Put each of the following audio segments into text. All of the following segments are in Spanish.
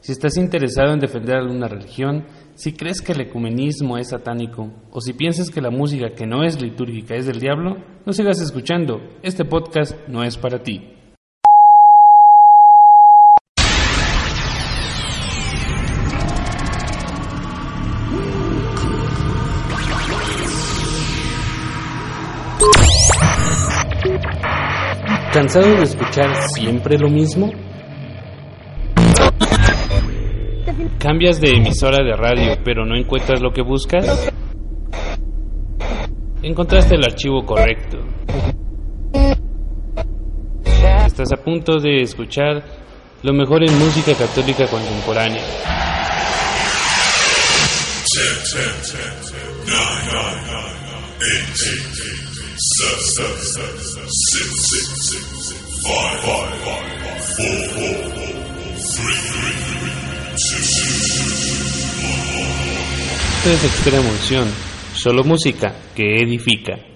Si estás interesado en defender alguna religión, si crees que el ecumenismo es satánico, o si piensas que la música que no es litúrgica es del diablo, no sigas escuchando. Este podcast no es para ti. ¿Cansado de escuchar siempre lo mismo? ¿Cambias de emisora de radio pero no encuentras lo que buscas? Encontraste el archivo correcto. Estás a punto de escuchar lo mejor en música católica contemporánea. Esto es Extrema Unción, solo música que edifica.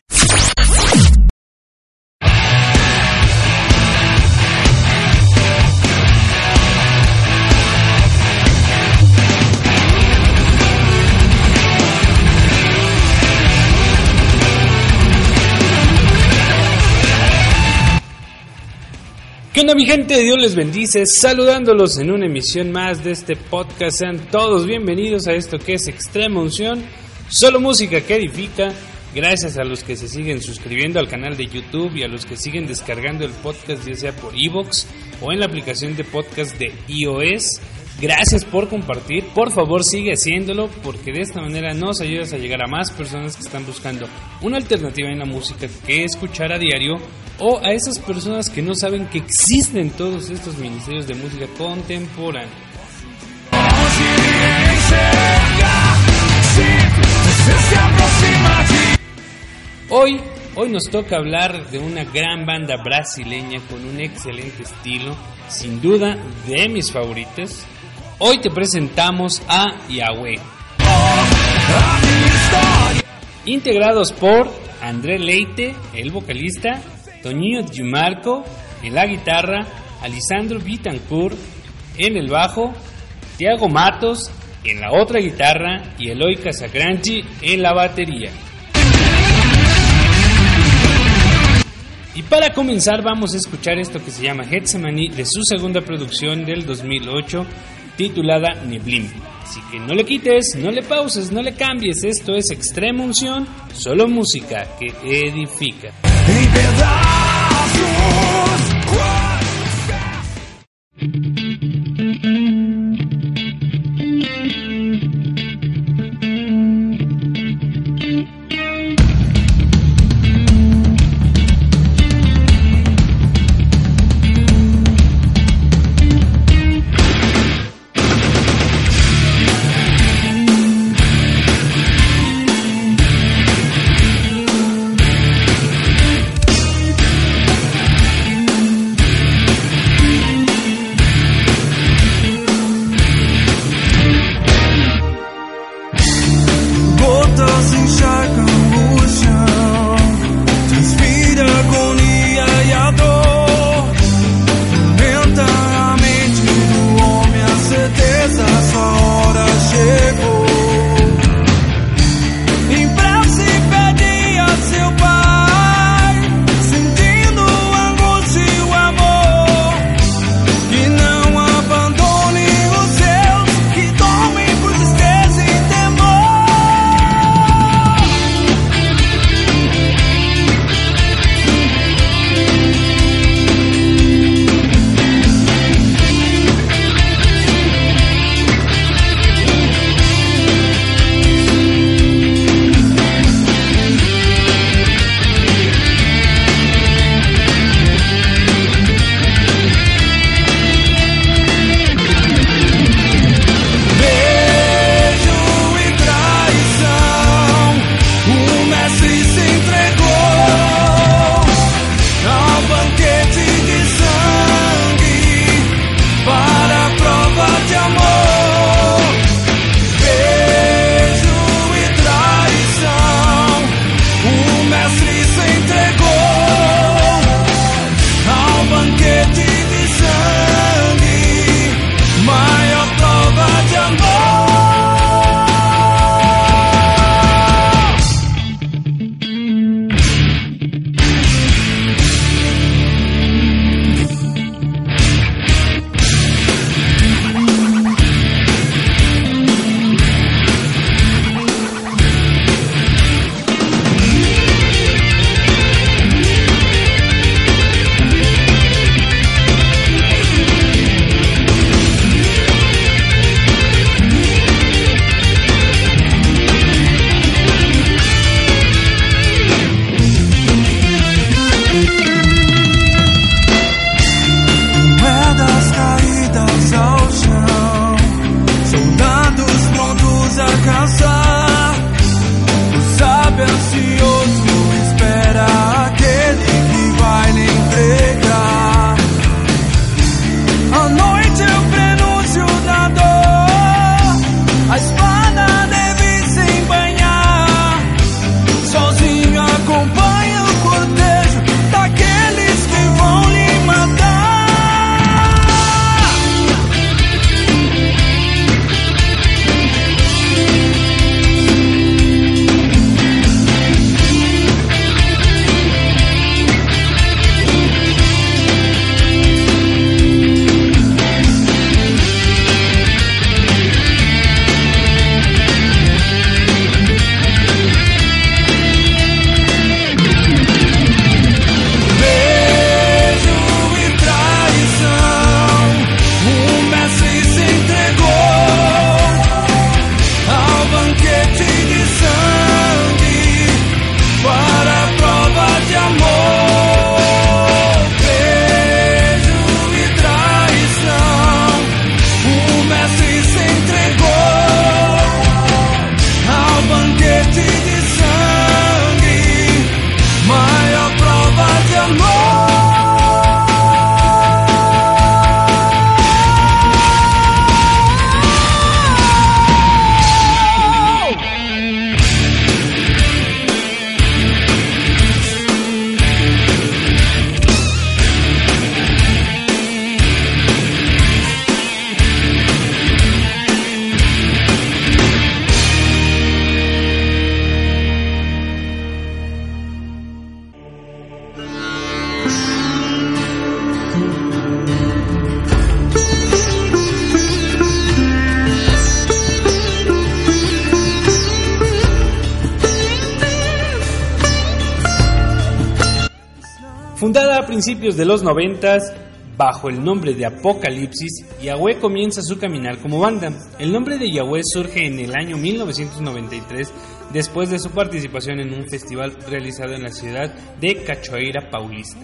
¿Qué onda mi gente? Dios les bendice, saludándolos en una emisión más de este podcast. Sean todos bienvenidos a esto que es Extrema Unción, solo música que edifica. Gracias a los que se siguen suscribiendo al canal de YouTube y a los que siguen descargando el podcast ya sea por iVoox o en la aplicación de podcast de iOS. Gracias por compartir, por favor sigue haciéndolo porque de esta manera nos ayudas a llegar a más personas que están buscando una alternativa en la música que escuchar a diario o a esas personas que no saben que existen todos estos ministerios de música contemporánea. Hoy, hoy nos toca hablar de una gran banda brasileña con un excelente estilo, sin duda de mis favoritos. Hoy te presentamos a Yahweh. Integrados por André Leite, el vocalista, Toño Giumarco en la guitarra, Alisandro Bitancourt en el bajo, Tiago Matos en la otra guitarra y Eloy Casagranchi en la batería. Y para comenzar vamos a escuchar esto que se llama Getsemani de su segunda producción del 2008 titulada Neblim. Así que no le quites, no le pauses, no le cambies, esto es extrema unción, solo música que edifica. Principios de los noventas, bajo el nombre de Apocalipsis, Yahweh comienza su caminar como banda. El nombre de Yahweh surge en el año 1993 después de su participación en un festival realizado en la ciudad de Cachoeira Paulista.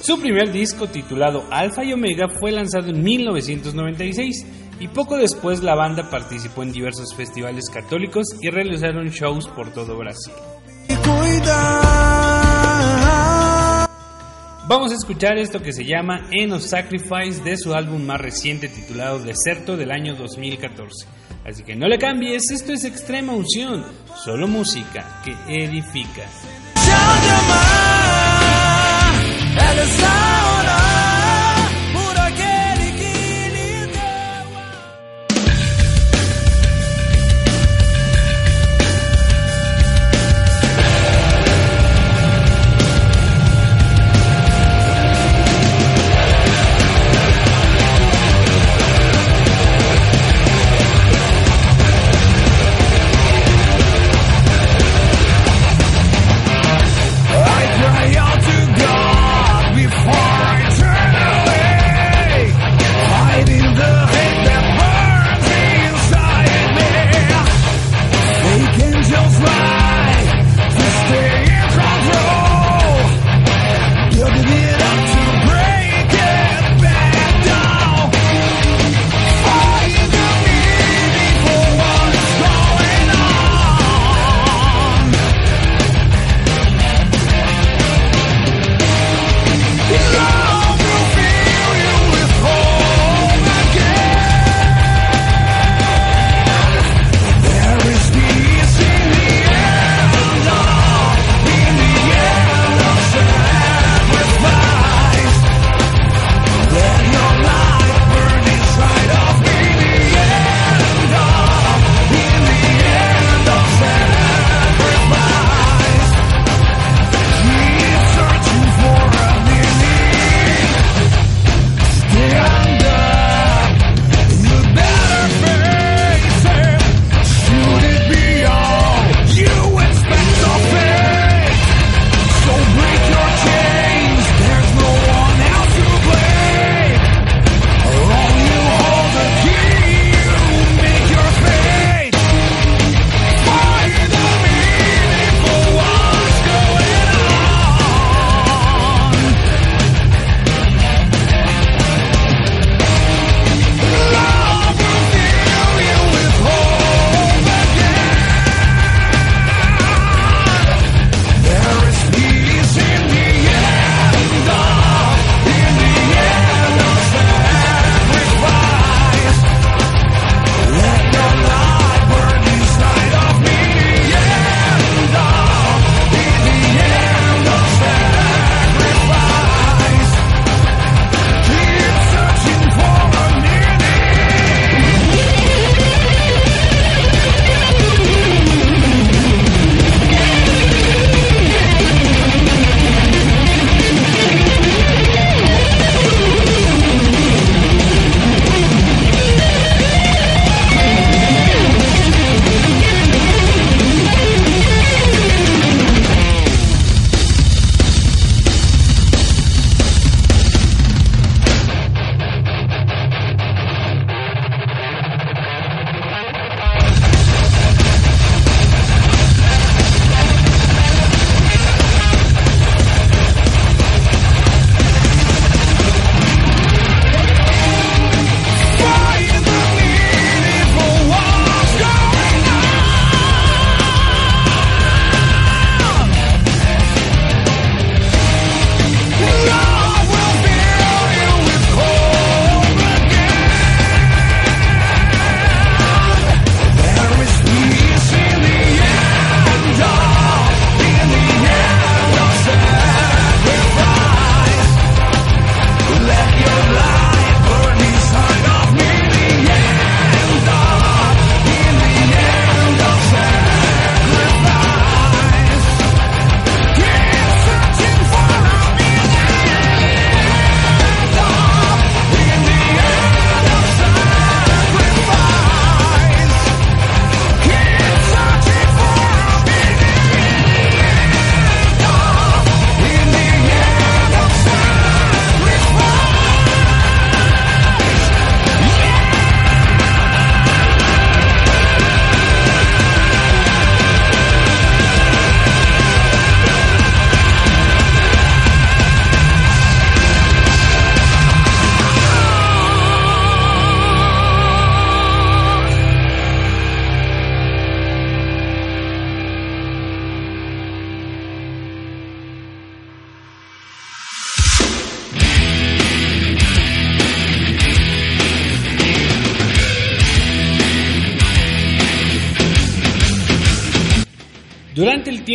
Su primer disco titulado Alpha y Omega fue lanzado en 1996 y poco después la banda participó en diversos festivales católicos y realizaron shows por todo Brasil. Vamos a escuchar esto que se llama End of Sacrifice de su álbum más reciente titulado Deserto del año 2014. Así que no le cambies, esto es extrema unción, solo música que edifica.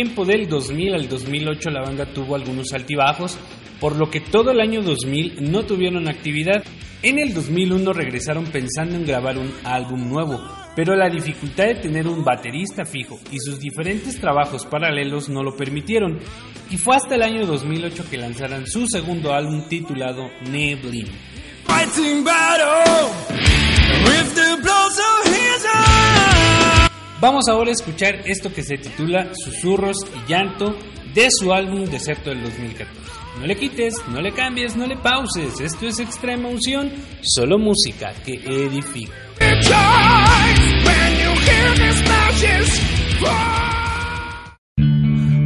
Tiempo del 2000 al 2008 la banda tuvo algunos altibajos, por lo que todo el año 2000 no tuvieron actividad. En el 2001 regresaron pensando en grabar un álbum nuevo, pero la dificultad de tener un baterista fijo y sus diferentes trabajos paralelos no lo permitieron, y fue hasta el año 2008 que lanzaran su segundo álbum titulado Neblin. Vamos ahora a escuchar esto que se titula Susurros y Llanto de su álbum Deserto del 2014. No le quites, no le cambies, no le pauses. Esto es Extrema Unción, solo música que edifica.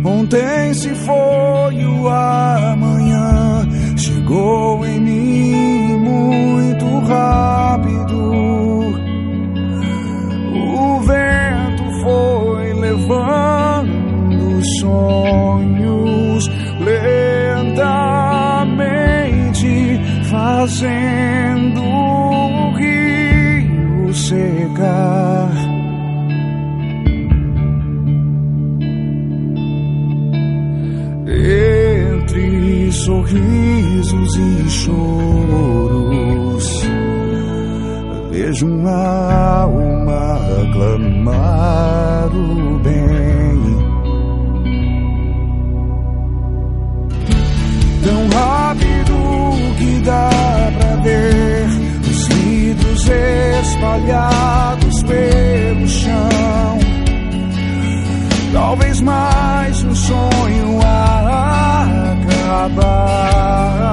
Ontem se foi o amanhã, chegou em mim muito rápido. Sonhos lentamente, fazendo o rio secar. Entre sorrisos e choros, vejo uma alma clamar dá pra ver os vidros espalhados pelo chão. Talvez mais um sonho a acabar.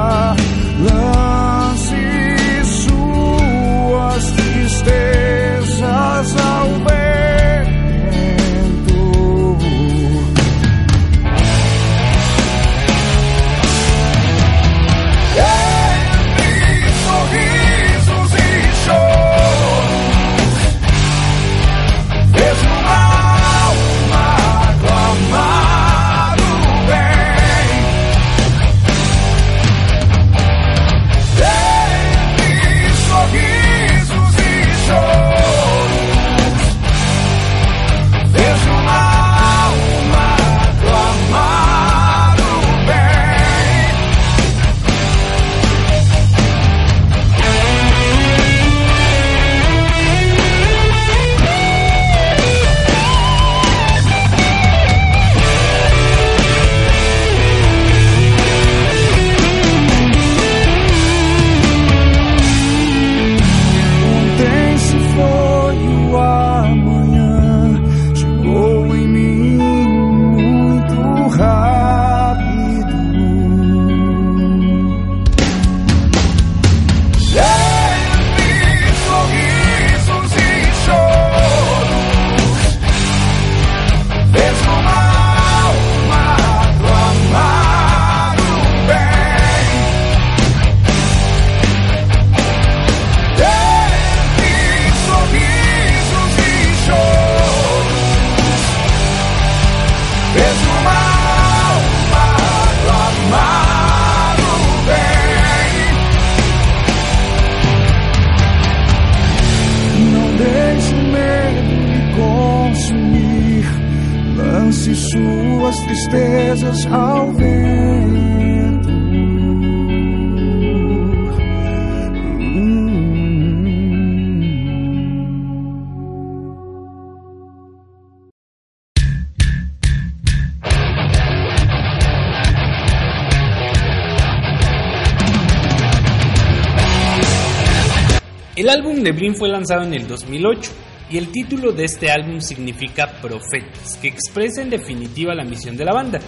Blin fue lanzado en el 2008 y el título de este álbum significa Profetas, que expresa en definitiva la misión de la banda.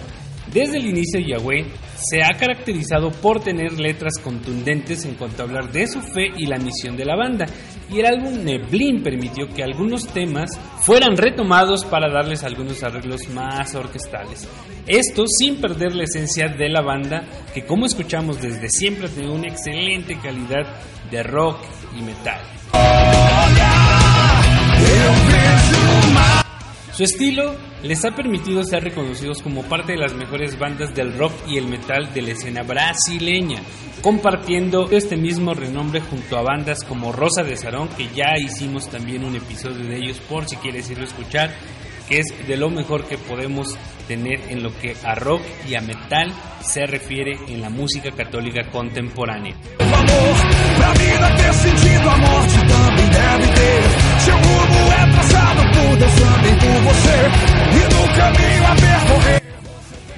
Desde el inicio Yahweh se ha caracterizado por tener letras contundentes en cuanto a hablar de su fe y la misión de la banda, y el álbum Neblin permitió que algunos temas fueran retomados para darles algunos arreglos más orquestales. Esto sin perder la esencia de la banda, que como escuchamos desde siempre ha tenido una excelente calidad de rock y metal. Su estilo les ha permitido ser reconocidos como parte de las mejores bandas del rock y el metal de la escena brasileña, compartiendo este mismo renombre junto a bandas como Rosa de Sarón, que ya hicimos también un episodio de ellos por si quieres irlo a escuchar, que es de lo mejor que podemos tener en lo que a rock y a metal se refiere en la música católica contemporánea.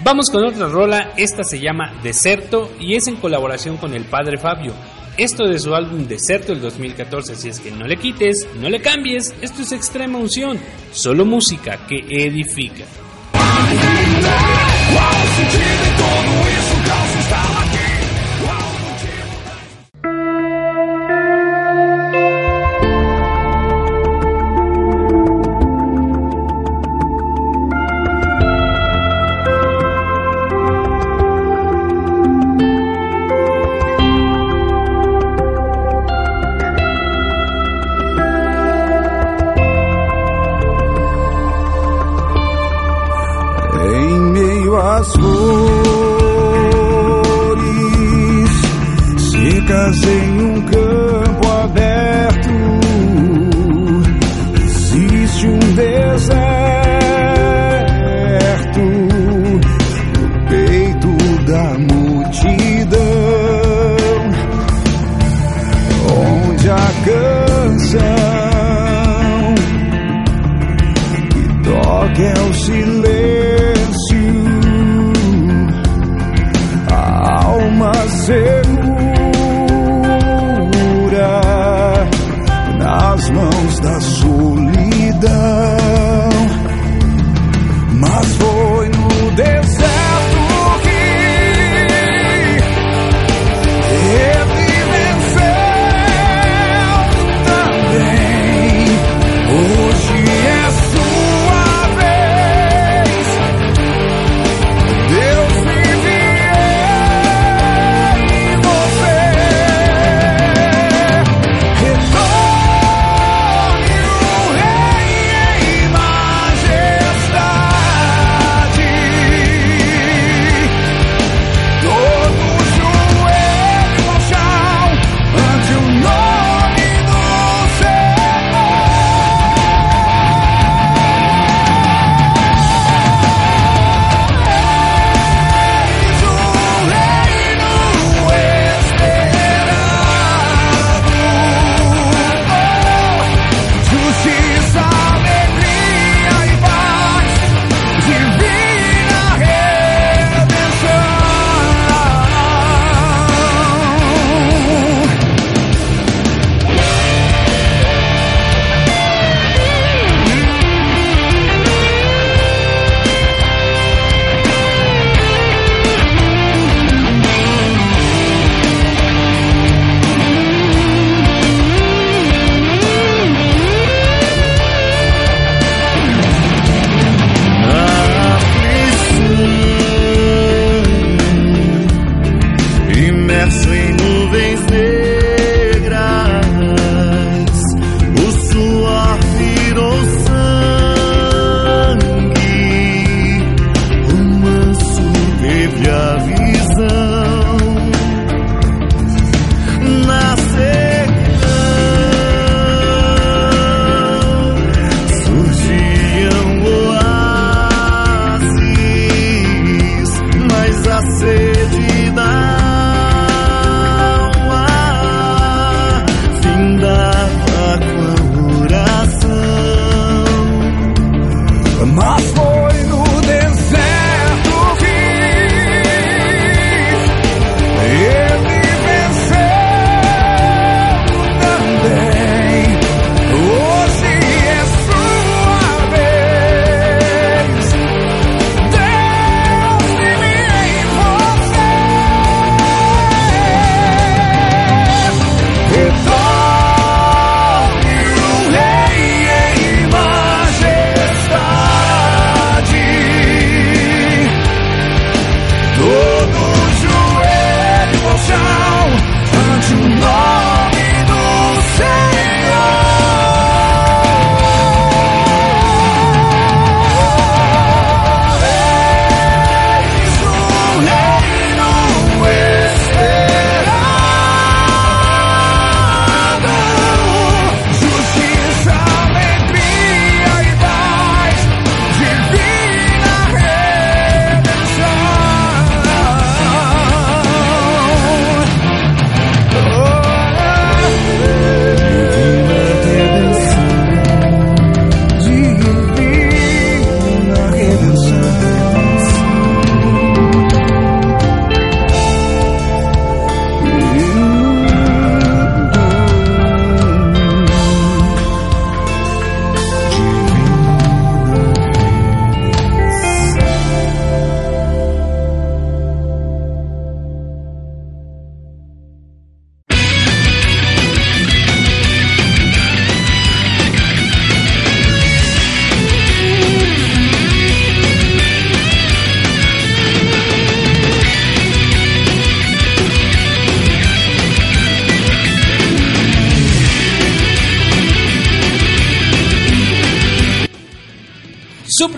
Vamos con otra rola, esta se llama Deserto y es en colaboración con el padre Fabio. Esto de su álbum Deserto del 2014, así es que no le quites, no le cambies, esto es extrema unción, solo música que edifica.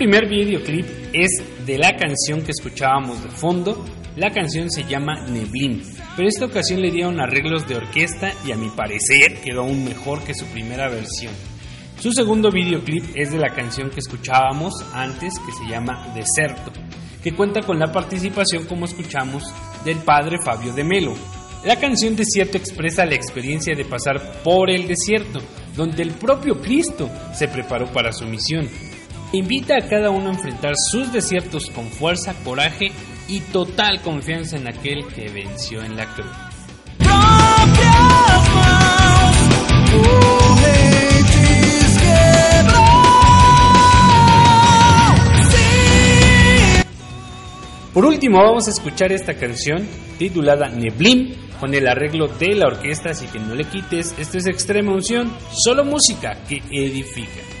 Primer videoclip es de la canción que escuchábamos de fondo. La canción se llama Neblin, pero esta ocasión le dieron arreglos de orquesta y a mi parecer quedó aún mejor que su primera versión. Su segundo videoclip es de la canción que escuchábamos antes que se llama Deserto, que cuenta con la participación como escuchamos del padre Fabio de Melo. La canción Desierto expresa la experiencia de pasar por el desierto, donde el propio Cristo se preparó para su misión. Invita a cada uno a enfrentar sus desiertos con fuerza, coraje y total confianza en aquel que venció en la cruz. Por último vamos a escuchar esta canción titulada Neblin con el arreglo de la orquesta, así que no le quites, esto es extrema unción, solo música que edifica.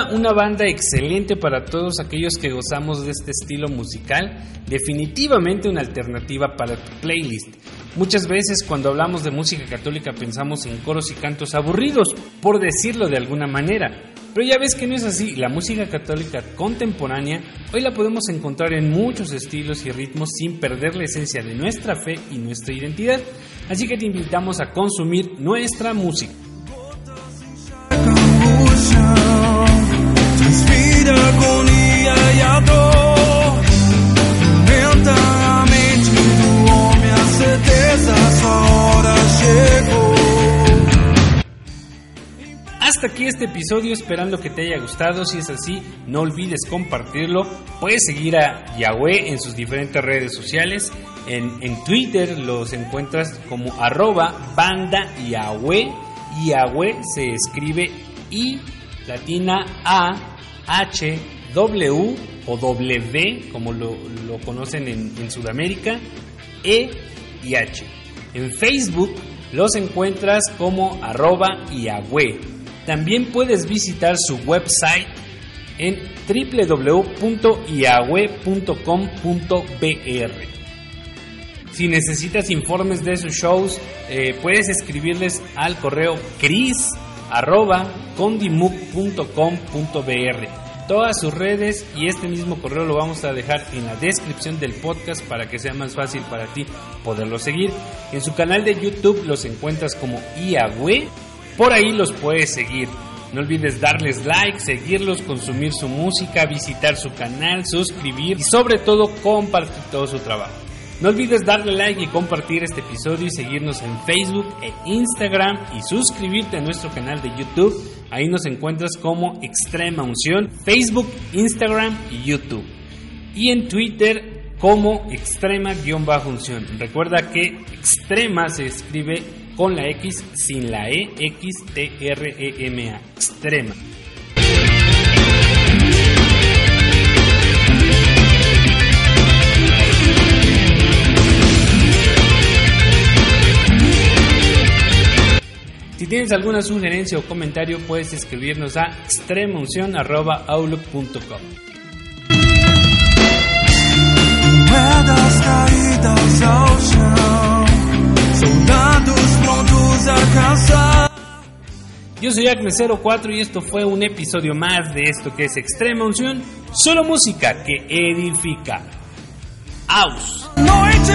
Una banda excelente para todos aquellos que gozamos de este estilo musical, definitivamente una alternativa para tu playlist. Muchas veces cuando hablamos de música católica pensamos en coros y cantos aburridos, por decirlo de alguna manera. Pero ya ves que no es así, la música católica contemporánea hoy la podemos encontrar en muchos estilos y ritmos sin perder la esencia de nuestra fe y nuestra identidad. Así que te invitamos a consumir nuestra música. Hasta aquí este episodio, esperando que te haya gustado. Si es así, no olvides compartirlo. Puedes seguir a Yahweh en sus diferentes redes sociales. En, en Twitter los encuentras como arroba banda Yahweh. Yahweh se escribe I latina A H W o W, como lo, lo conocen en, Sudamérica, E y H. En Facebook los encuentras como arroba Yahweh. También puedes visitar su website en www.yahweh.com.br. Si necesitas informes de sus shows, eh, puedes escribirles al correo cris arroba condimuc.com.br. Todas sus redes y este mismo correo lo vamos a dejar en la descripción del podcast para que sea más fácil para ti poderlo seguir. En su canal de YouTube los encuentras como IAWE. Por ahí los puedes seguir. No olvides darles like, seguirlos, consumir su música, visitar su canal, suscribir y sobre todo compartir todo su trabajo. No olvides darle like y compartir este episodio y seguirnos en Facebook e Instagram y suscribirte a nuestro canal de YouTube. Ahí nos encuentras como Extrema Unción, Facebook, Instagram y YouTube. Y en Twitter como Extrema-Unción. Recuerda que Extrema se escribe con la X sin la E, X T R E M A. Extrema. Tienes alguna sugerencia o comentario, puedes escribirnos a extremaunción.outlook.com. Moedas caídas ao chão Soldados prontos a caçar Yo soy Acme04 y esto fue un episodio más de esto que es Extrema Unción, solo música que edifica. Aus. Noite